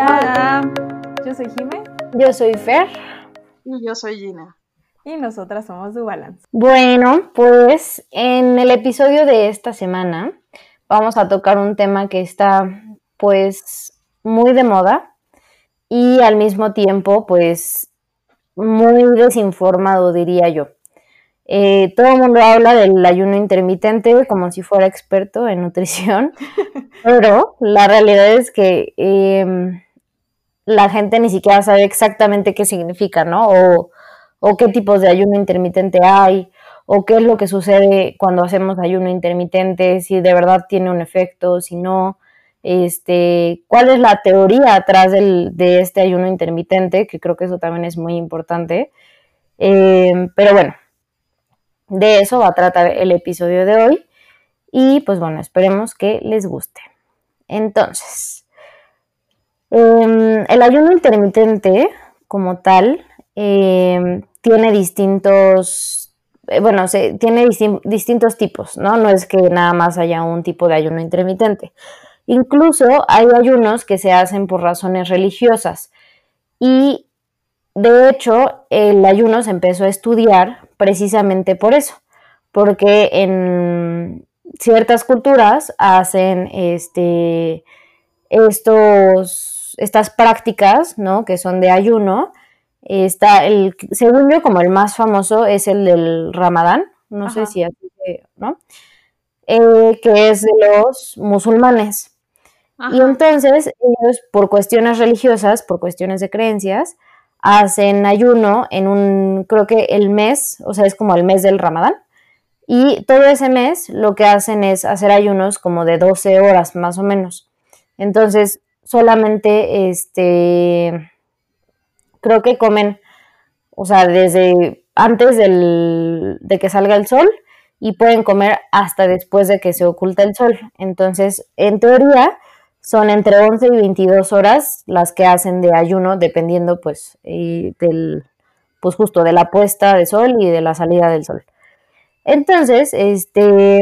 Hola, yo soy Jime. Yo soy Fer. Y yo soy Gina. Y nosotras somos Du Balance. Bueno, pues en el episodio de esta semana vamos a tocar un tema que está pues muy de moda y al mismo tiempo pues muy desinformado diría yo. Eh, todo el mundo habla del ayuno intermitente como si fuera experto en nutrición, pero la realidad es que em, la gente ni siquiera sabe exactamente qué significa, ¿no? O, qué tipos de ayuno intermitente hay, o qué es lo que sucede cuando hacemos ayuno intermitente, si de verdad tiene un efecto, si no, este, cuál es la teoría atrás del, de este ayuno intermitente, que creo que eso también es muy importante. Em, pero bueno, de eso va a tratar el episodio de hoy. Y pues bueno, esperemos que les guste. Entonces, em, el ayuno intermitente como tal em, tiene distintos, eh, bueno, se, tiene distintos tipos, ¿no? No es que nada más haya un tipo de ayuno intermitente. Incluso hay ayunos que se hacen por razones religiosas. Y de hecho, el ayuno se empezó a estudiar precisamente por eso, porque en ciertas culturas hacen este, estos, estas prácticas, ¿no? Que son de ayuno. Está el, según yo, como el más famoso es el del Ramadán, no sé si así, ¿no? Eh, que es de los musulmanes. Y entonces ellos, por cuestiones religiosas, por cuestiones de creencias, hacen ayuno en un, creo que el mes, o sea, es como el mes del ramadán. Y todo ese mes lo que hacen es hacer ayunos como de 12 horas más o menos. Entonces, solamente, este, creo que comen, o sea, desde antes del, de que salga el sol y pueden comer hasta después de que se oculta el sol. Entonces, en teoría, son entre 11 y 22 horas las que hacen de ayuno, dependiendo pues del, pues justo de la puesta de sol y de la salida del sol. Entonces, este,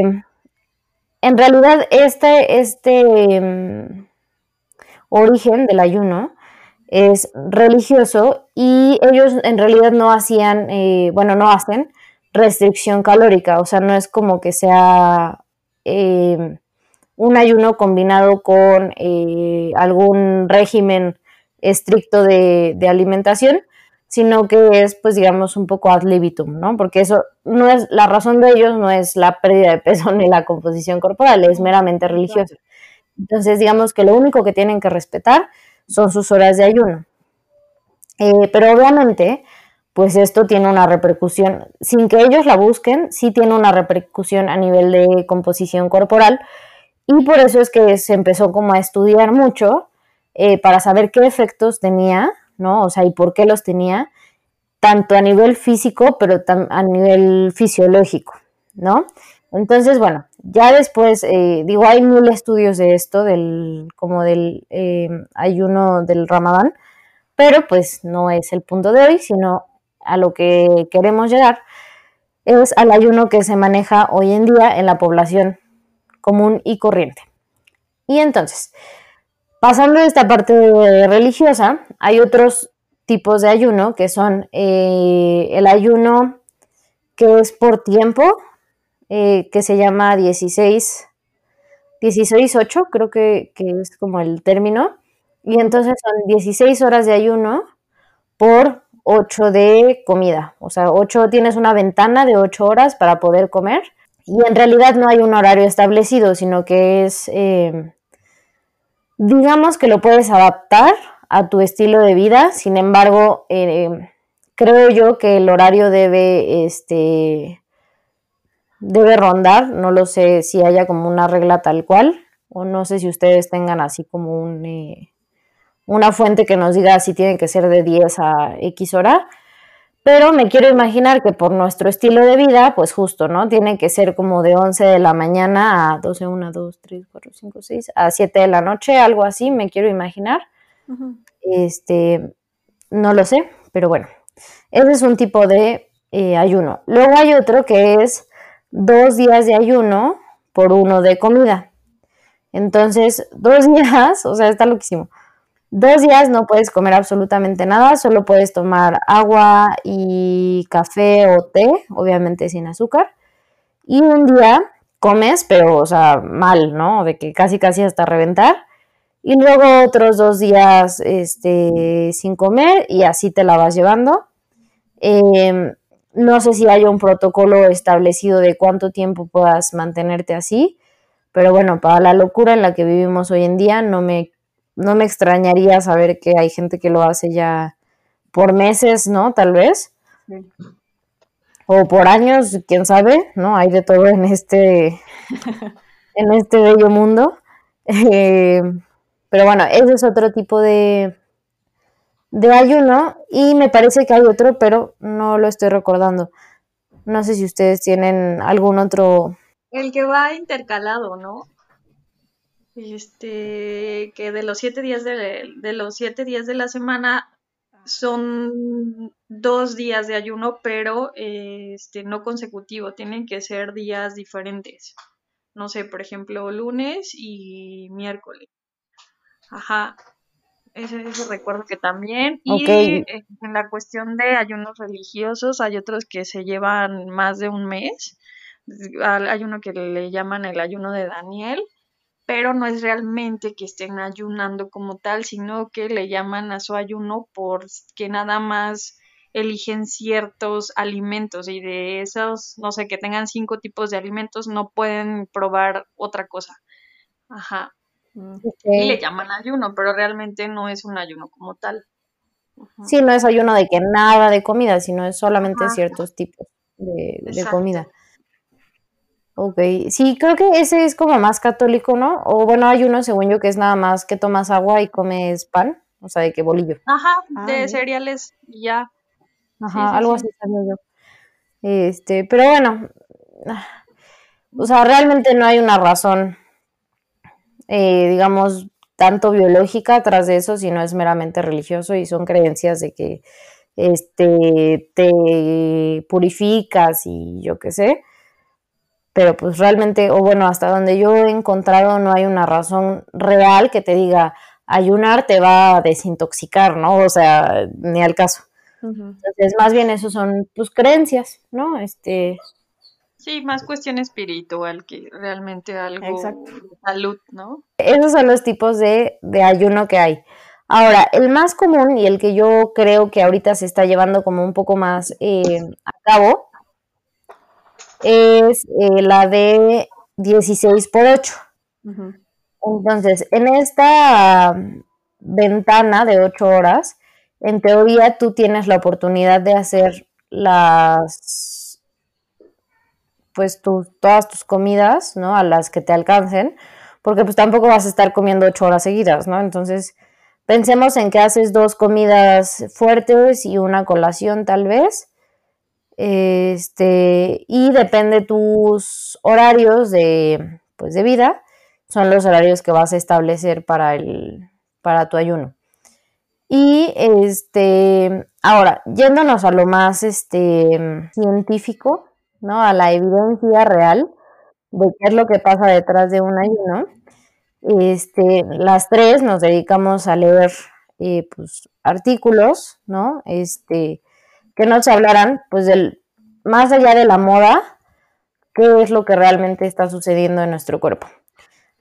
en realidad este, este origen del ayuno es religioso y ellos en realidad no hacían, eh, bueno, no hacen restricción calórica, o sea, no es como que sea... Eh, un ayuno combinado con eh, algún régimen estricto de, alimentación, sino que es, pues digamos, un poco ad libitum, ¿no? Porque eso no es, la razón de ellos no es la pérdida de peso ni la composición corporal, es meramente religiosa. Entonces, digamos que lo único que tienen que respetar son sus horas de ayuno. Eh, pero obviamente, pues esto tiene una repercusión, sin que ellos la busquen, sí tiene una repercusión a nivel de composición corporal, y por eso es que se empezó como a estudiar mucho eh, para saber qué efectos tenía, ¿no? O sea, y por qué los tenía, tanto a nivel físico, pero a nivel fisiológico, ¿no? Entonces, bueno, ya después, eh, digo, hay mil estudios de esto, del, como del eh, ayuno del ramadán, pero pues no es el punto de hoy, sino a lo que queremos llegar es al ayuno que se maneja hoy en día en la población común y corriente. Y entonces, pasando de esta parte religiosa, hay otros tipos de ayuno que son eh, el ayuno que es por tiempo, eh, que se llama 16, 16-8, creo que, que, es como el término. Y entonces son 16 horas de ayuno por 8 de comida. O sea, 8 tienes una ventana de 8 horas para poder comer y en realidad no hay un horario establecido, sino que es, eh, digamos que lo puedes adaptar a tu estilo de vida, sin embargo, eh, creo yo que el horario debe, este, debe rondar, no lo sé si haya como una regla tal cual, o no sé si ustedes tengan así como un, eh, una fuente que nos diga si tiene que ser de 10 a X hora, pero me quiero imaginar que por nuestro estilo de vida, pues justo, ¿no? Tiene que ser como de 11 de la mañana a 12, 1, 2, 3, 4, 5, 6, a 7 de la noche, algo así, me quiero imaginar. Este, no lo sé, pero bueno, ese es un tipo de eh, ayuno. Luego hay otro que es dos días de ayuno por uno de comida. Entonces, dos días, o sea, está loquísimo. Dos días no puedes comer absolutamente nada, solo puedes tomar agua y café o té, obviamente sin azúcar. Y un día comes, pero, o sea, mal, ¿no? De que casi, casi hasta reventar. Y luego otros dos días este, sin comer y así te la vas llevando. Em, no sé si hay un protocolo establecido de cuánto tiempo puedas mantenerte así, pero bueno, para la locura en la que vivimos hoy en día, no me no me extrañaría saber que hay gente que lo hace ya por meses, ¿no? Tal vez. O por años, quién sabe, ¿no? Hay de todo en este, en este bello mundo. Eh, pero bueno, ese es otro tipo de, de ayuno y me parece que hay otro, pero no lo estoy recordando. No sé si ustedes tienen algún otro. El que va intercalado, ¿no? este, que de los siete días de, de los siete días de la semana son dos días de ayuno, pero este, no consecutivo, tienen que ser días diferentes. No sé, por ejemplo, lunes y miércoles. Ajá. Ese, ese recuerdo que también. Y en la cuestión de ayunos religiosos, hay otros que se llevan más de un mes. Hay uno que le llaman el ayuno de Daniel, pero no es realmente que estén ayunando como tal, sino que le llaman a su ayuno porque nada más eligen ciertos alimentos y de esos, no sé, que tengan cinco tipos de alimentos, no pueden probar otra cosa. Ajá. Y le llaman ayuno, pero realmente no es un ayuno como tal. Sí, no es ayuno de que nada de comida, sino es solamente ciertos tipos de, de comida. Ok, sí, creo que ese es como más católico, ¿no? O bueno, hay uno, según yo, que es nada más que tomas agua y comes pan, o sea, de que bolillo. Ajá, ah, de cereales y ya. Ajá, algo así también yo. Este, pero bueno, o sea, realmente no hay una razón, eh, digamos, tanto biológica tras de eso, sino es meramente religioso y son creencias de que este, te purificas y yo qué sé pero pues realmente, o bueno, hasta donde yo he encontrado no hay una razón real que te diga ayunar te va a desintoxicar, ¿no? O sea, ni al caso. Entonces, más bien eso son tus creencias, ¿no? Este Sí, más cuestión espiritual que realmente algo de salud, ¿no? Esos son los tipos de, de ayuno que hay. Ahora, el más común y el que yo creo que ahorita se está llevando como un poco más eh, a cabo es eh, la de 16 por 8. Entonces, en esta ventana de 8 horas, en teoría tú tienes la oportunidad de hacer las, pues todas tus comidas, ¿no? A las que te alcancen, porque pues tampoco vas a estar comiendo 8 horas seguidas, ¿no? Entonces, pensemos en que haces dos comidas fuertes y una colación tal vez este, y depende tus horarios de, pues, de vida, son los horarios que vas a establecer para, el, para tu ayuno. Y este, ahora, yéndonos a lo más este, científico, ¿no? A la evidencia real de qué es lo que pasa detrás de un ayuno. Este, las tres nos dedicamos a leer eh, pues, artículos, ¿no? Este, que nos hablarán, pues, del más allá de la moda, qué es lo que realmente está sucediendo en nuestro cuerpo.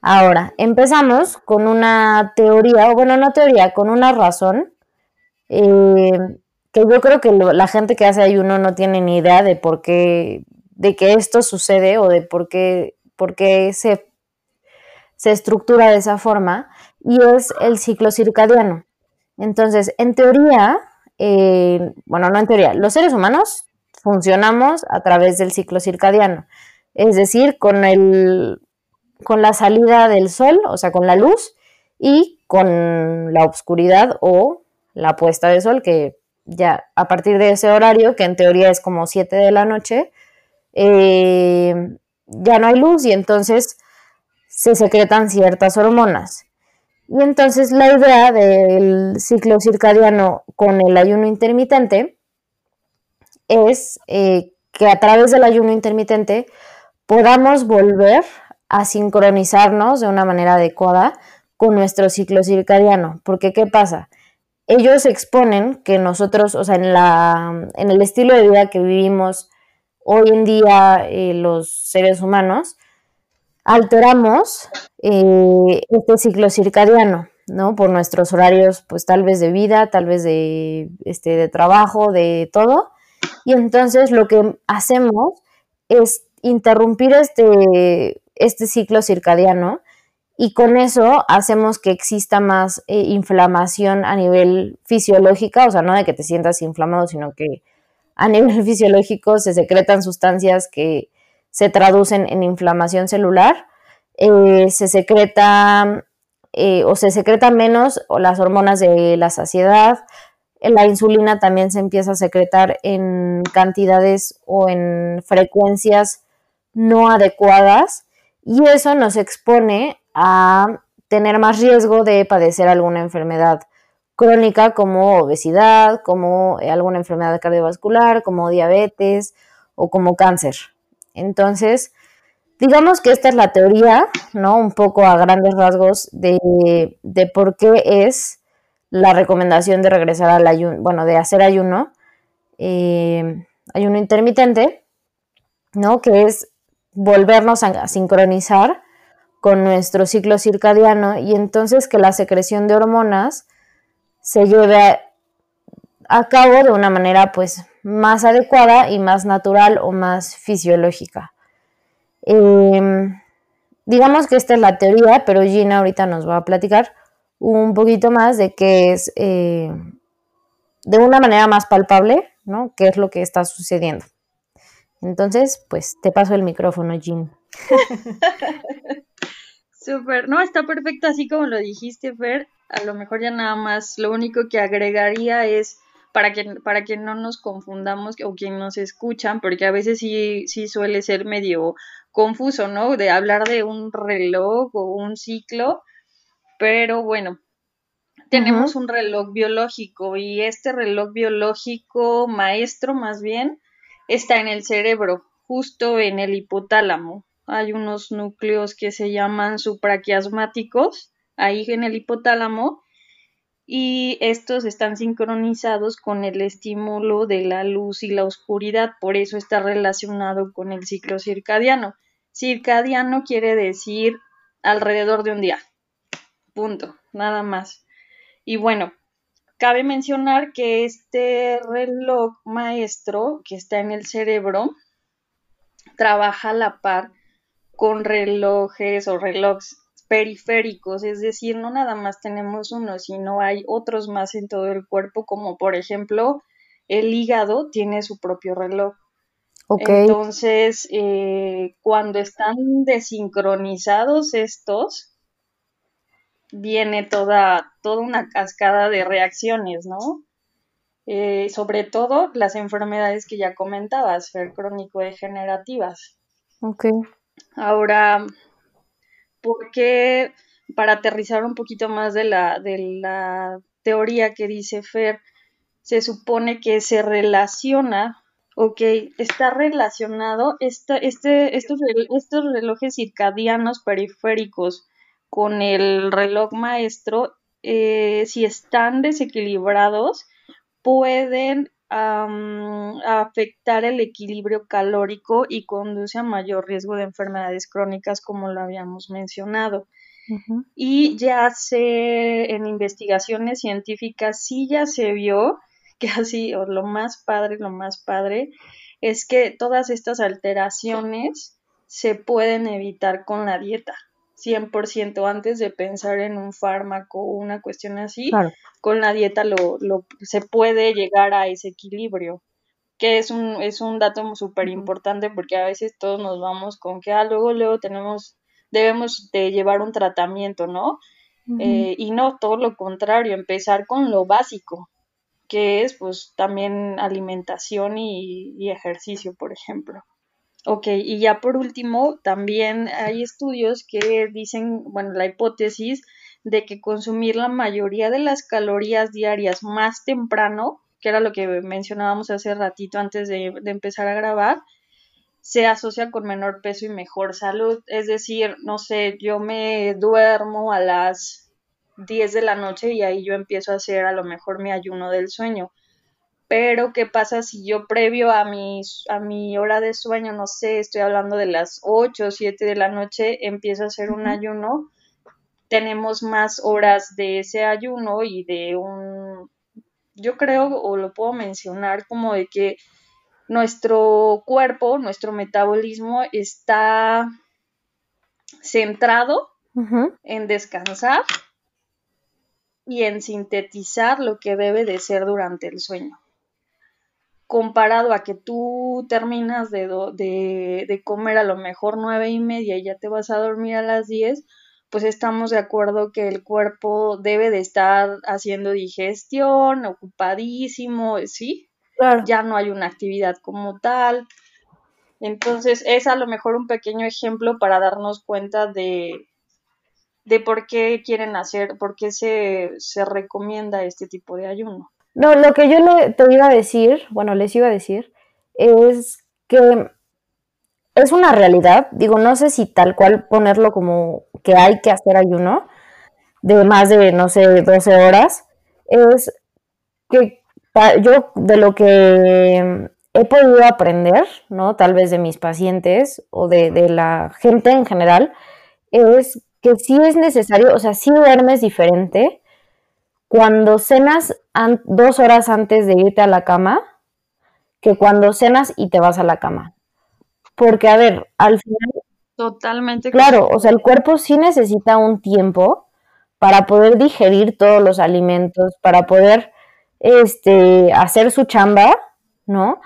Ahora, empezamos con una teoría, o bueno, no teoría, con una razón, eh, que yo creo que la gente que hace ayuno no tiene ni idea de por qué, de que esto sucede o de por qué, por qué se, se estructura de esa forma, y es el ciclo circadiano. Entonces, en teoría, eh, bueno, no en teoría, los seres humanos funcionamos a través del ciclo circadiano, es decir, con, el, con la salida del sol, o sea, con la luz, y con la oscuridad o la puesta de sol, que ya a partir de ese horario, que en teoría es como 7 de la noche, eh, ya no hay luz y entonces se secretan ciertas hormonas. Y entonces la idea del ciclo circadiano con el ayuno intermitente es eh, que a través del ayuno intermitente podamos volver a sincronizarnos de una manera adecuada con nuestro ciclo circadiano. Porque, ¿qué pasa? Ellos exponen que nosotros, o sea, en, la, en el estilo de vida que vivimos hoy en día eh, los seres humanos, alteramos eh, este ciclo circadiano, ¿no? Por nuestros horarios, pues tal vez de vida, tal vez de, este, de trabajo, de todo. Y entonces lo que hacemos es interrumpir este, este ciclo circadiano y con eso hacemos que exista más eh, inflamación a nivel fisiológica, o sea, no de que te sientas inflamado, sino que a nivel fisiológico se secretan sustancias que se traducen en inflamación celular, eh, se secreta eh, o se secreta menos o las hormonas de la saciedad, la insulina también se empieza a secretar en cantidades o en frecuencias no adecuadas y eso nos expone a tener más riesgo de padecer alguna enfermedad crónica como obesidad, como eh, alguna enfermedad cardiovascular, como diabetes o como cáncer. Entonces, digamos que esta es la teoría, ¿no? Un poco a grandes rasgos de, de por qué es la recomendación de regresar al ayuno, bueno, de hacer ayuno, eh, ayuno intermitente, ¿no? Que es volvernos a sincronizar con nuestro ciclo circadiano y entonces que la secreción de hormonas se lleve a, cabo de una manera pues más adecuada y más natural o más fisiológica. Em, digamos que esta es la teoría, pero Gina ahorita nos va a platicar un poquito más de qué es, eh, de una manera más palpable, ¿no? ¿Qué es lo que está sucediendo? Entonces, pues te paso el micrófono, Jean. Súper, no, está perfecto así como lo dijiste, Fer. A lo mejor ya nada más, lo único que agregaría es para que, para que no nos confundamos o quien nos escuchan, porque a veces sí, sí suele ser medio confuso, ¿no? De hablar de un reloj o un ciclo pero bueno, tenemos un reloj biológico y este reloj biológico maestro más bien está en el cerebro, justo en el hipotálamo. Hay unos núcleos que se llaman supraquiasmáticos ahí en el hipotálamo y estos están sincronizados con el estímulo de la luz y la oscuridad, por eso está relacionado con el ciclo circadiano. Circadiano quiere decir alrededor de un día, Punto, nada más. Y bueno, cabe mencionar que este reloj maestro que está en el cerebro trabaja a la par con relojes o relojes periféricos, es decir, no nada más tenemos uno, sino hay otros más en todo el cuerpo, como por ejemplo el hígado tiene su propio reloj. Entonces, eh, cuando están desincronizados estos, viene toda, toda una cascada de reacciones, ¿no? Eh, sobre todo las enfermedades que ya comentabas, fer crónico-degenerativas. Ok. Ahora, ¿por qué, para aterrizar un poquito más de la, de la teoría que dice Fer, se supone que se relaciona, ok, está relacionado este, estos, estos relojes circadianos periféricos con el reloj maestro, eh, si están desequilibrados, pueden afectar el equilibrio calórico y conduce a mayor riesgo de enfermedades crónicas, como lo habíamos mencionado. Y ya se, en investigaciones científicas, sí ya se vio que así, o lo más padre, lo más padre, es que todas estas alteraciones se pueden evitar con la dieta. 100% antes de pensar en un fármaco o una cuestión así, con la dieta lo, lo, se puede llegar a ese equilibrio, que es un, es un dato súper importante porque a veces todos nos vamos con que, ah, luego, luego tenemos, debemos de llevar un tratamiento, ¿no? Eh, y no, todo lo contrario, empezar con lo básico, que es pues también alimentación y ejercicio, por ejemplo. Ok, y ya por último, también hay estudios que dicen, bueno, la hipótesis de que consumir la mayoría de las calorías diarias más temprano, que era lo que mencionábamos hace ratito antes de, empezar a grabar, se asocia con menor peso y mejor salud. Es decir, no sé, yo me duermo a las 10 de la noche y ahí yo empiezo a hacer a lo mejor mi ayuno del sueño. Pero, ¿qué pasa si yo previo a mi, a mi hora de sueño, no sé, estoy hablando de las 8 o 7 de la noche, empiezo a hacer un ayuno? Tenemos más horas de ese ayuno y de un, yo creo, o lo puedo mencionar como de que nuestro cuerpo, nuestro metabolismo está centrado en descansar y en sintetizar lo que debe de ser durante el sueño. Comparado a que tú terminas de, de, comer a lo mejor nueve y media y ya te vas a dormir a las diez, pues estamos de acuerdo que el cuerpo debe de estar haciendo digestión, ocupadísimo, ¿sí? Ya no hay una actividad como tal. Entonces, es a lo mejor un pequeño ejemplo para darnos cuenta de, de por qué quieren hacer, por qué se, se recomienda este tipo de ayuno. No, lo que yo te iba a decir, bueno, les iba a decir, es que es una realidad, digo, no sé si tal cual ponerlo como que hay que hacer ayuno de más de, no sé, 12 horas, es que yo de lo que he podido aprender, ¿no? Tal vez de mis pacientes o de, la gente en general, es que sí es necesario, o sea, sí duermes diferente cuando cenas dos horas antes de irte a la cama que cuando cenas y te vas a la cama. Porque, a ver, al final... Totalmente. Claro, o sea, el cuerpo sí necesita un tiempo para poder digerir todos los alimentos, para poder este, hacer su chamba, ¿no?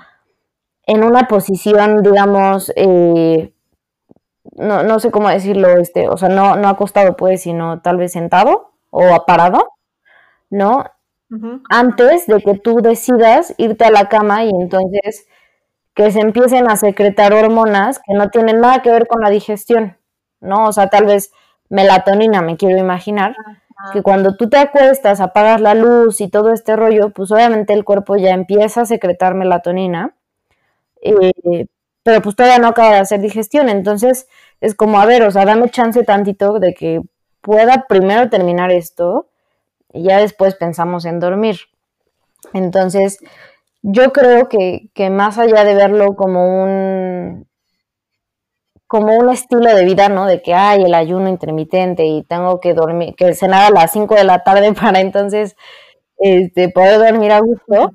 En una posición, digamos, eh, no, no, sé cómo decirlo, este, o sea, no, no acostado, pues, sino tal vez sentado o parado, ¿no? Antes de que tú decidas irte a la cama y entonces que se empiecen a secretar hormonas que no tienen nada que ver con la digestión, ¿no? O sea, tal vez melatonina, me quiero imaginar, que cuando tú te acuestas, apagas la luz y todo este rollo, pues obviamente el cuerpo ya empieza a secretar melatonina, eh, pero pues todavía no acaba de hacer digestión, entonces es como, a ver, o sea, dame chance tantito de que pueda primero terminar esto y ya después pensamos en dormir. Entonces, yo creo que, que más allá de verlo como un como un estilo de vida, ¿no? De que hay el ayuno intermitente y tengo que dormir, que cenar a las 5 de la tarde para entonces este, poder dormir a gusto.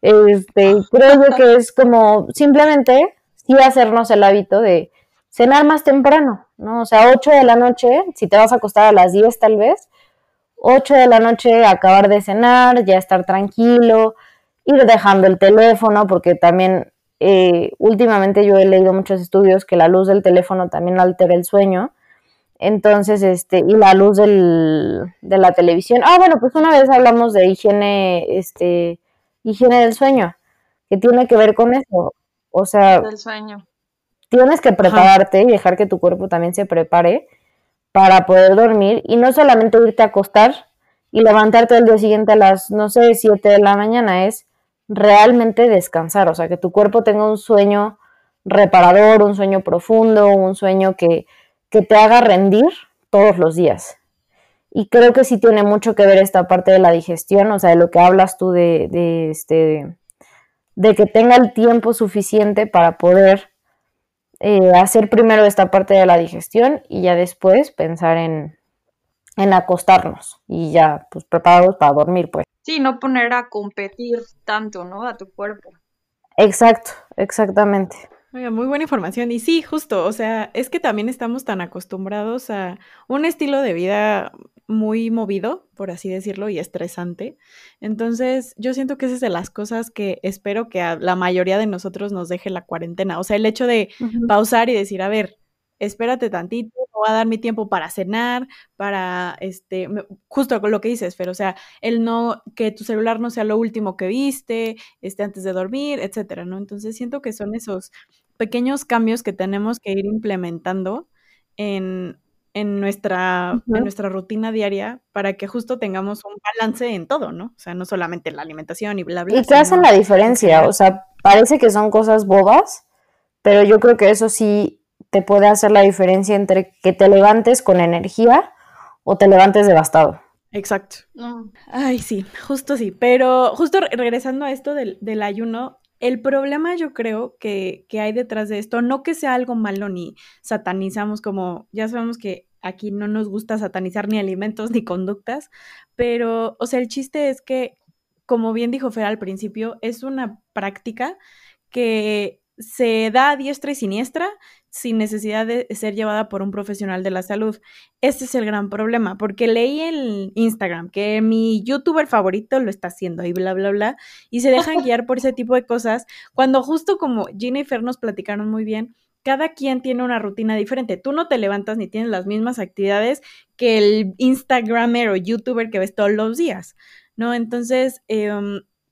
Este, creo yo que es como simplemente sí hacernos el hábito de cenar más temprano, ¿no? O sea, 8 de la noche, si te vas a acostar a las 10 tal vez, 8 de la noche acabar de cenar, ya estar tranquilo, ir dejando el teléfono, porque también eh, últimamente yo he leído muchos estudios que la luz del teléfono también altera el sueño. Entonces, este, y la luz del, de la televisión. Ah, bueno, pues una vez hablamos de higiene, este, higiene del sueño, que tiene que ver con eso. O sea, del sueño. tienes que prepararte y dejar que tu cuerpo también se prepare para poder dormir y no solamente irte a acostar y levantarte el día siguiente a las, no sé, 7 de la mañana, es realmente descansar, o sea, que tu cuerpo tenga un sueño reparador, un sueño profundo, un sueño que, que te haga rendir todos los días. Y creo que sí tiene mucho que ver esta parte de la digestión, o sea, de lo que hablas tú de, de, este, de que tenga el tiempo suficiente para poder eh, hacer primero esta parte de la digestión y ya después pensar en, en acostarnos y ya pues preparados para dormir, pues. Sí, no poner a competir tanto, ¿no? A tu cuerpo. Exacto, exactamente. Oiga, muy buena información. Y sí, justo, o sea, es que también estamos tan acostumbrados a un estilo de vida muy movido, por así decirlo, y estresante. Entonces, yo siento que esa es de las cosas que espero que a la mayoría de nosotros nos deje la cuarentena. O sea, el hecho de pausar y decir, a ver, espérate tantito, voy a dar mi tiempo para cenar, para, este, justo lo que dices, pero o sea, el no, que tu celular no sea lo último que viste, este, antes de dormir, etcétera, ¿no? Entonces siento que son esos pequeños cambios que tenemos que ir implementando en, en nuestra, en nuestra rutina diaria para que justo tengamos un balance en todo, ¿no? O sea, no solamente la alimentación y bla, bla. Y que hacen la diferencia, o sea, parece que son cosas bobas, pero yo creo que eso sí te puede hacer la diferencia entre que te levantes con energía o te levantes devastado. Exacto. Ay, sí, justo sí. Pero justo regresando a esto del, del ayuno, el problema yo creo que, que, hay detrás de esto, no que sea algo malo ni satanizamos como, ya sabemos que aquí no nos gusta satanizar ni alimentos ni conductas, pero, o sea, el chiste es que, como bien dijo Fer al principio, es una práctica que se da a diestra y siniestra sin necesidad de ser llevada por un profesional de la salud. Este es el gran problema, porque leí en Instagram que mi youtuber favorito lo está haciendo y bla, bla, bla, y se dejan guiar por ese tipo de cosas, cuando justo como Gina y Fer nos platicaron muy bien, cada quien tiene una rutina diferente. Tú no te levantas ni tienes las mismas actividades que el Instagramer o YouTuber que ves todos los días, ¿no? Entonces, eh,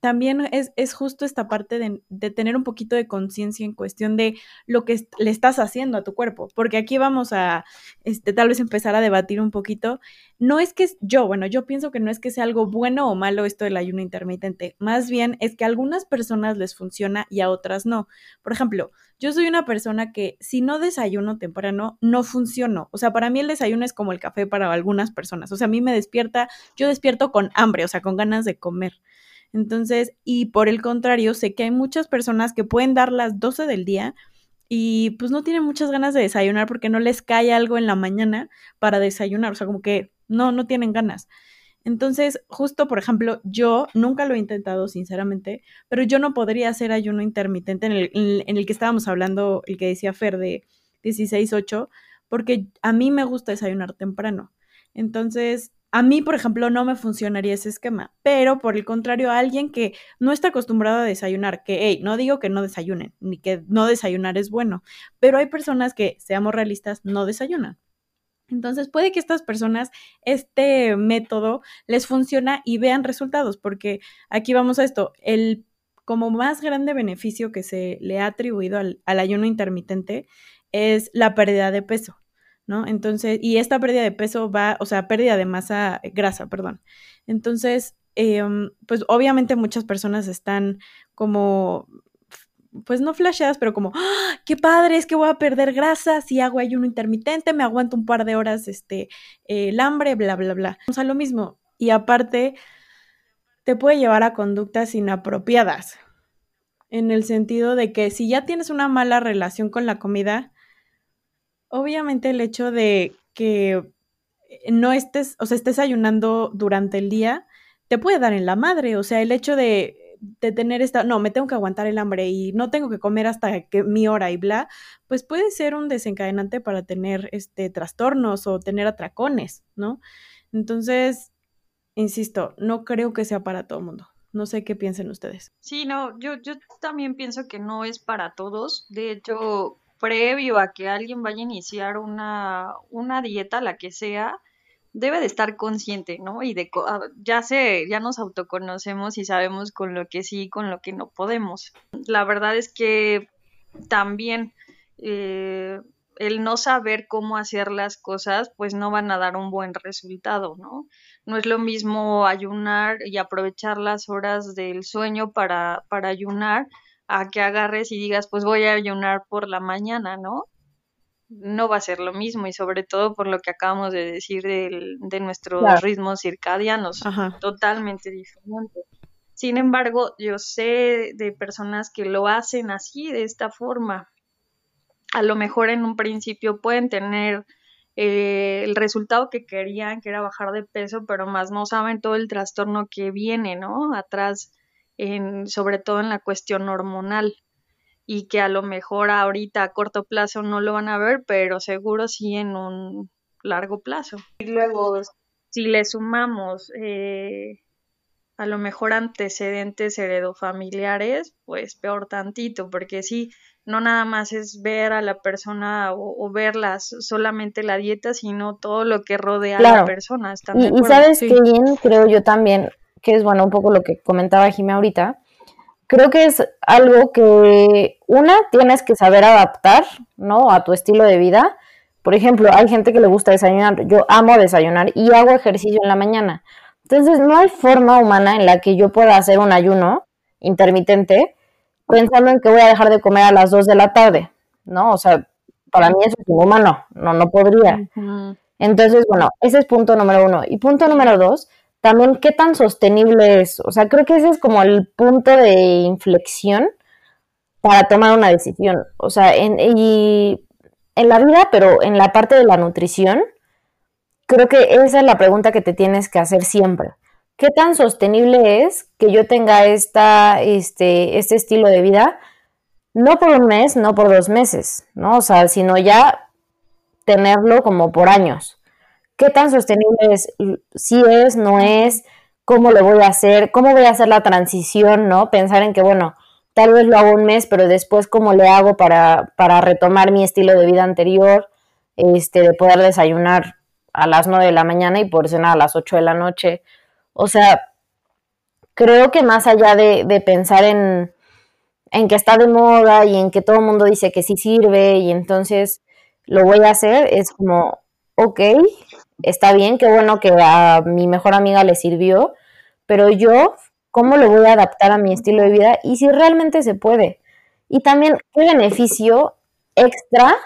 también es, es, justo esta parte de, de tener un poquito de conciencia en cuestión de lo que le estás haciendo a tu cuerpo, porque aquí vamos a, este, tal vez empezar a debatir un poquito. No es que yo, bueno, yo pienso que no es que sea algo bueno o malo esto del ayuno intermitente, más bien es que a algunas personas les funciona y a otras no. Por ejemplo, yo soy una persona que si no desayuno temprano, no funciono. O sea, para mí el desayuno es como el café para algunas personas. O sea, a mí me despierta, yo despierto con hambre, o sea, con ganas de comer. Entonces, y por el contrario, sé que hay muchas personas que pueden dar las 12 del día y pues no tienen muchas ganas de desayunar porque no les cae algo en la mañana para desayunar, o sea, como que no, no tienen ganas. Entonces, justo, por ejemplo, yo nunca lo he intentado, sinceramente, pero yo no podría hacer ayuno intermitente en el, en el que estábamos hablando, el que decía Fer de 16-8, porque a mí me gusta desayunar temprano. Entonces, a mí, por ejemplo, no me funcionaría ese esquema, pero por el contrario, a alguien que no está acostumbrado a desayunar, que, hey, no digo que no desayunen, ni que no desayunar es bueno, pero hay personas que, seamos realistas, no desayunan. Entonces puede que estas personas, este método les funciona y vean resultados, porque aquí vamos a esto, el como más grande beneficio que se le ha atribuido al, al ayuno intermitente es la pérdida de peso. ¿No? Entonces, y esta pérdida de peso va, o sea, pérdida de masa eh, grasa, perdón. Entonces, em, pues obviamente muchas personas están como, pues no flasheadas, pero como, ¡Ah, qué padre, es que voy a perder grasa si hago ayuno intermitente, me aguanto un par de horas este, el hambre, bla, bla, bla. O sea, lo mismo. Y aparte, te puede llevar a conductas inapropiadas, en el sentido de que si ya tienes una mala relación con la comida, Obviamente el hecho de que eh, no estés, o sea, estés ayunando durante el día, te puede dar en la madre. O sea, el hecho de, tener esta, no, me tengo que aguantar el hambre y no tengo que comer hasta que mi hora y bla, pues puede ser un desencadenante para tener este trastornos o tener atracones, ¿no? Entonces, insisto, no creo que sea para todo el mundo. No sé qué piensen ustedes. Sí, no, yo, yo también pienso que no es para todos. De hecho, previo a que alguien vaya a iniciar una, una dieta, la que sea, debe de estar consciente, ¿no? Y de ah, ya sé, ya nos autoconocemos y sabemos con lo que sí y con lo que no podemos. La verdad es que también eh, el no saber cómo hacer las cosas, pues no van a dar un buen resultado, ¿no? No es lo mismo ayunar y aprovechar las horas del sueño para, para ayunar a que agarres y digas, pues voy a ayunar por la mañana, ¿no? No va a ser lo mismo y sobre todo por lo que acabamos de decir de, de nuestros ritmos circadianos, totalmente diferentes. Sin embargo, yo sé de personas que lo hacen así, de esta forma. A lo mejor en un principio pueden tener eh, el resultado que querían, que era bajar de peso, pero más no saben todo el trastorno que viene, ¿no? Atrás en, sobre todo en la cuestión hormonal y que a lo mejor ahorita a corto plazo no lo van a ver, pero seguro sí en un largo plazo. Y luego, si le sumamos eh, a lo mejor antecedentes heredofamiliares, pues peor tantito, porque sí, no nada más es ver a la persona o, verlas solamente la dieta, sino todo lo que rodea a la persona. y, y, sabes que bien, creo yo también, que es bueno un poco lo que comentaba Jimé ahorita, creo que es algo que una tienes que saber adaptar, ¿no? A tu estilo de vida. Por ejemplo, hay gente que le gusta desayunar, yo amo desayunar y hago ejercicio en la mañana. Entonces, no hay forma humana en la que yo pueda hacer un ayuno intermitente pensando en que voy a dejar de comer a las 2 de la tarde, ¿no? O sea, para mí eso es inhumano, no, no podría. Entonces, bueno, ese es punto número uno. Y punto número dos, también qué tan sostenible es. O sea, creo que ese es como el punto de inflexión para tomar una decisión. O sea, en, y en la vida, pero en la parte de la nutrición, creo que esa es la pregunta que te tienes que hacer siempre. ¿Qué tan sostenible es que yo tenga esta, este, este estilo de vida? No por un mes, no por dos meses, ¿no? O sea, sino ya tenerlo como por años. ¿Qué tan sostenible es? Si es, no es, cómo lo voy a hacer, cómo voy a hacer la transición, ¿no? Pensar en que, bueno, tal vez lo hago un mes, pero después cómo le hago para, para retomar mi estilo de vida anterior, este, de poder desayunar a las 9 de la mañana y por cenar a las 8 de la noche. O sea, creo que más allá de, de pensar en, en, que está de moda y en que todo el mundo dice que sí sirve y entonces lo voy a hacer, es como, ok, está bien, qué bueno que a mi mejor amiga le sirvió, pero yo, ¿cómo lo voy a adaptar a mi estilo de vida? Y si realmente se puede. Y también, ¿qué beneficio extra,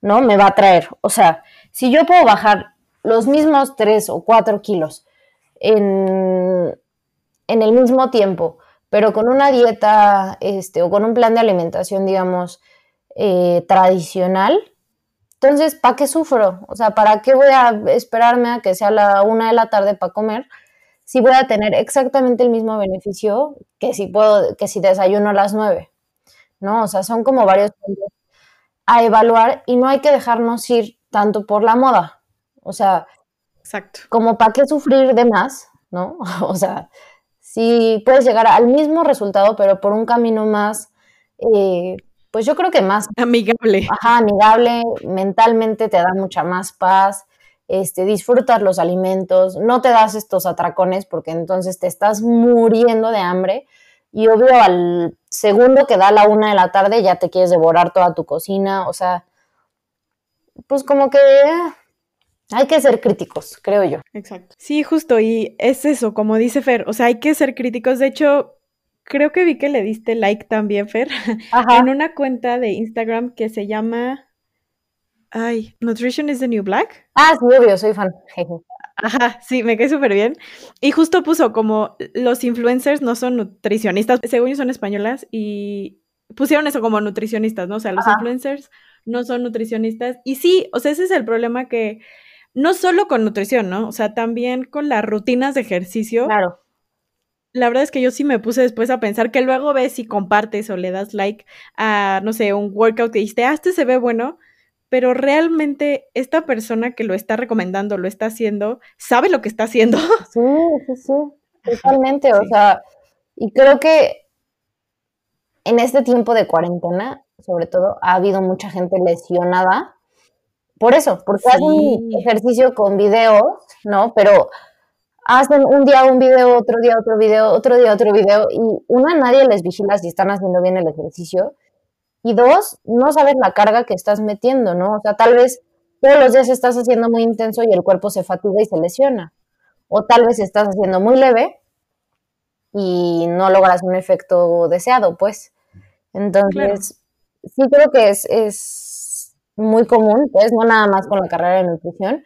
no, me va a traer? O sea, si yo puedo bajar los mismos 3 o 4 kilos en, en el mismo tiempo, pero con una dieta este, o con un plan de alimentación, digamos, eh, tradicional, entonces, ¿para qué sufro? O sea, ¿para qué voy a esperarme a que sea la una de la tarde para comer? Si voy a tener exactamente el mismo beneficio que si puedo, que si desayuno a las nueve. ¿No? O sea, son como varios puntos a evaluar y no hay que dejarnos ir tanto por la moda. O sea, Exacto. como para qué sufrir de más, ¿no? O sea, si puedes llegar al mismo resultado, pero por un camino más eh, pues yo creo que más amigable. Ajá, amigable, mentalmente te da mucha más paz, este, disfrutas los alimentos, no te das estos atracones porque entonces te estás muriendo de hambre y obvio al segundo que da la una de la tarde ya te quieres devorar toda tu cocina, o sea, pues como que hay que ser críticos, creo yo. Exacto. Sí, justo, y es eso, como dice Fer, o sea, hay que ser críticos. De hecho, creo que vi que le diste like también, Fer, en una cuenta de Instagram que se llama. Ay, Nutrition is the New Black. Ah, sí, obvio, soy fan. Ajá, sí, me quedé súper bien. Y justo puso como los influencers no son nutricionistas, según yo son españolas, y pusieron eso como nutricionistas, ¿no? O sea, los influencers no son nutricionistas. Y sí, o sea, ese es el problema que no solo con nutrición, ¿no? O sea, también con las rutinas de ejercicio. Claro la verdad es que yo sí me puse después a pensar que luego ves y compartes o le das like a, no sé, un workout que dijiste, ah, este se ve bueno, pero realmente esta persona que lo está recomendando, lo está haciendo, sabe lo que está haciendo. Sí, sí, sí, totalmente. O sea, y creo que en este tiempo de cuarentena, sobre todo, ha habido mucha gente lesionada por eso, porque hacen ejercicio con videos, ¿no? Pero hacen un día un video, otro día otro video, otro día otro video, y una, nadie les vigila si están haciendo bien el ejercicio, y dos, no sabes la carga que estás metiendo, ¿no? O sea, tal vez todos los días estás haciendo muy intenso y el cuerpo se fatiga y se lesiona, o tal vez estás haciendo muy leve y no logras un efecto deseado, pues. Entonces, sí creo que es, es muy común, pues, no nada más con la carrera de nutrición,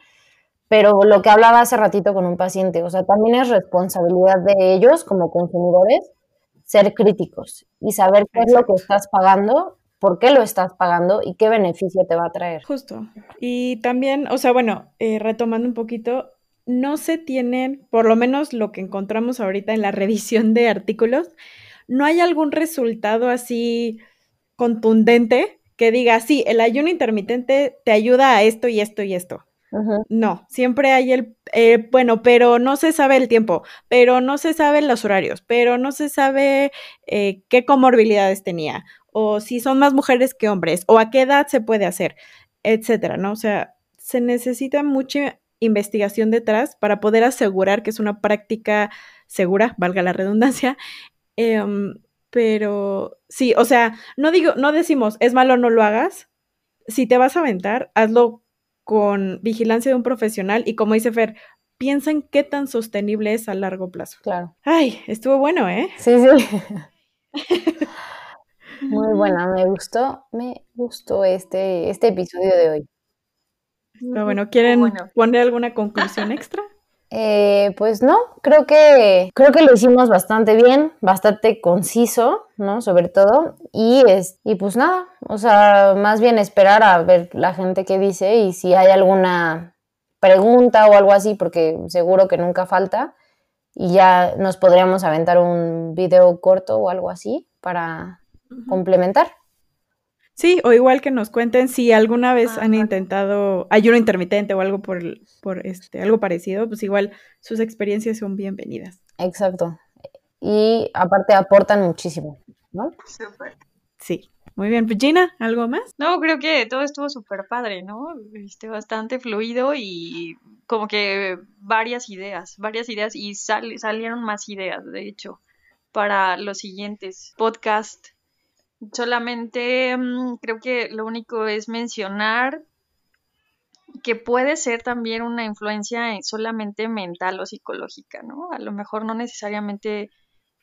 pero lo que hablaba hace ratito con un paciente, o sea, también es responsabilidad de ellos como consumidores ser críticos y saber qué es lo que estás pagando, por qué lo estás pagando y qué beneficio te va a traer. Justo. Y también, o sea, bueno, eh, retomando un poquito, no se tienen, por lo menos lo que encontramos ahorita en la revisión de artículos, no hay algún resultado así contundente que diga, sí, el ayuno intermitente te ayuda a esto y esto y esto. No, siempre hay el, eh, bueno, pero no se sabe el tiempo, pero no se saben los horarios, pero no se sabe eh, qué comorbilidades tenía, o si son más mujeres que hombres, o a qué edad se puede hacer, etcétera, ¿no? O sea, se necesita mucha investigación detrás para poder asegurar que es una práctica segura, valga la redundancia. Em, pero sí, o sea, no digo, no decimos es malo, no lo hagas. Si te vas a aventar, hazlo con vigilancia de un profesional y como dice Fer, piensa en qué tan sostenible es a largo plazo. Claro. Ay, estuvo bueno, ¿eh? Sí, sí. Muy buena, me gustó, me gustó este, este episodio de hoy. bueno, ¿quieren poner alguna conclusión extra? Eh, pues no, creo que creo que lo hicimos bastante bien, bastante conciso, ¿no? Sobre todo y es y pues nada, o sea, más bien esperar a ver la gente que dice y si hay alguna pregunta o algo así, porque seguro que nunca falta y ya nos podríamos aventar un video corto o algo así para complementar. Sí, o igual que nos cuenten si alguna vez han intentado ayuno intermitente o algo por, por este, algo parecido, pues igual sus experiencias son bienvenidas. Exacto. Y aparte aportan muchísimo, ¿no? Súper. Sí. Muy bien, Regina, ¿algo más? No, creo que todo estuvo súper padre, ¿no? Este, bastante fluido y como que varias ideas, varias ideas y salieron más ideas, de hecho, para los siguientes podcasts Solamente mm, creo que lo único es mencionar que puede ser también una influencia solamente mental o psicológica, ¿no? A lo mejor no necesariamente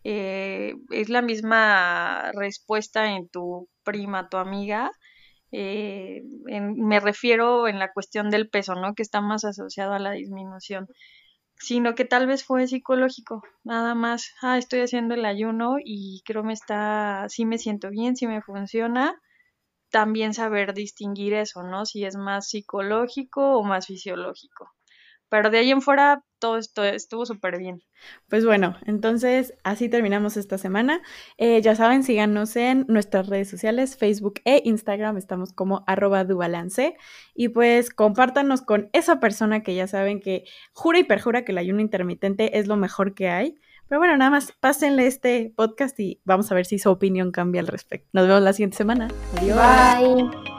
eh, es la misma respuesta en tu prima, tu amiga. Eh, me refiero en la cuestión del peso, ¿no? Que está más asociado a la disminución sino que tal vez fue psicológico, nada más, ah, estoy haciendo el ayuno y creo me está, sí me siento bien, sí me funciona, también saber distinguir eso, ¿no? Si es más psicológico o más fisiológico. Pero de ahí en fuera todo esto estuvo súper bien. Pues bueno, entonces así terminamos esta semana. Eh, ya saben, síganos en nuestras redes sociales, Facebook e Instagram, estamos como arroba dubalance. Y pues compártanos con esa persona que ya saben que jura y perjura que el ayuno intermitente es lo mejor que hay. Pero bueno, nada más pásenle este podcast y vamos a ver si su opinión cambia al respecto. Nos vemos la siguiente semana. Adiós. Bye.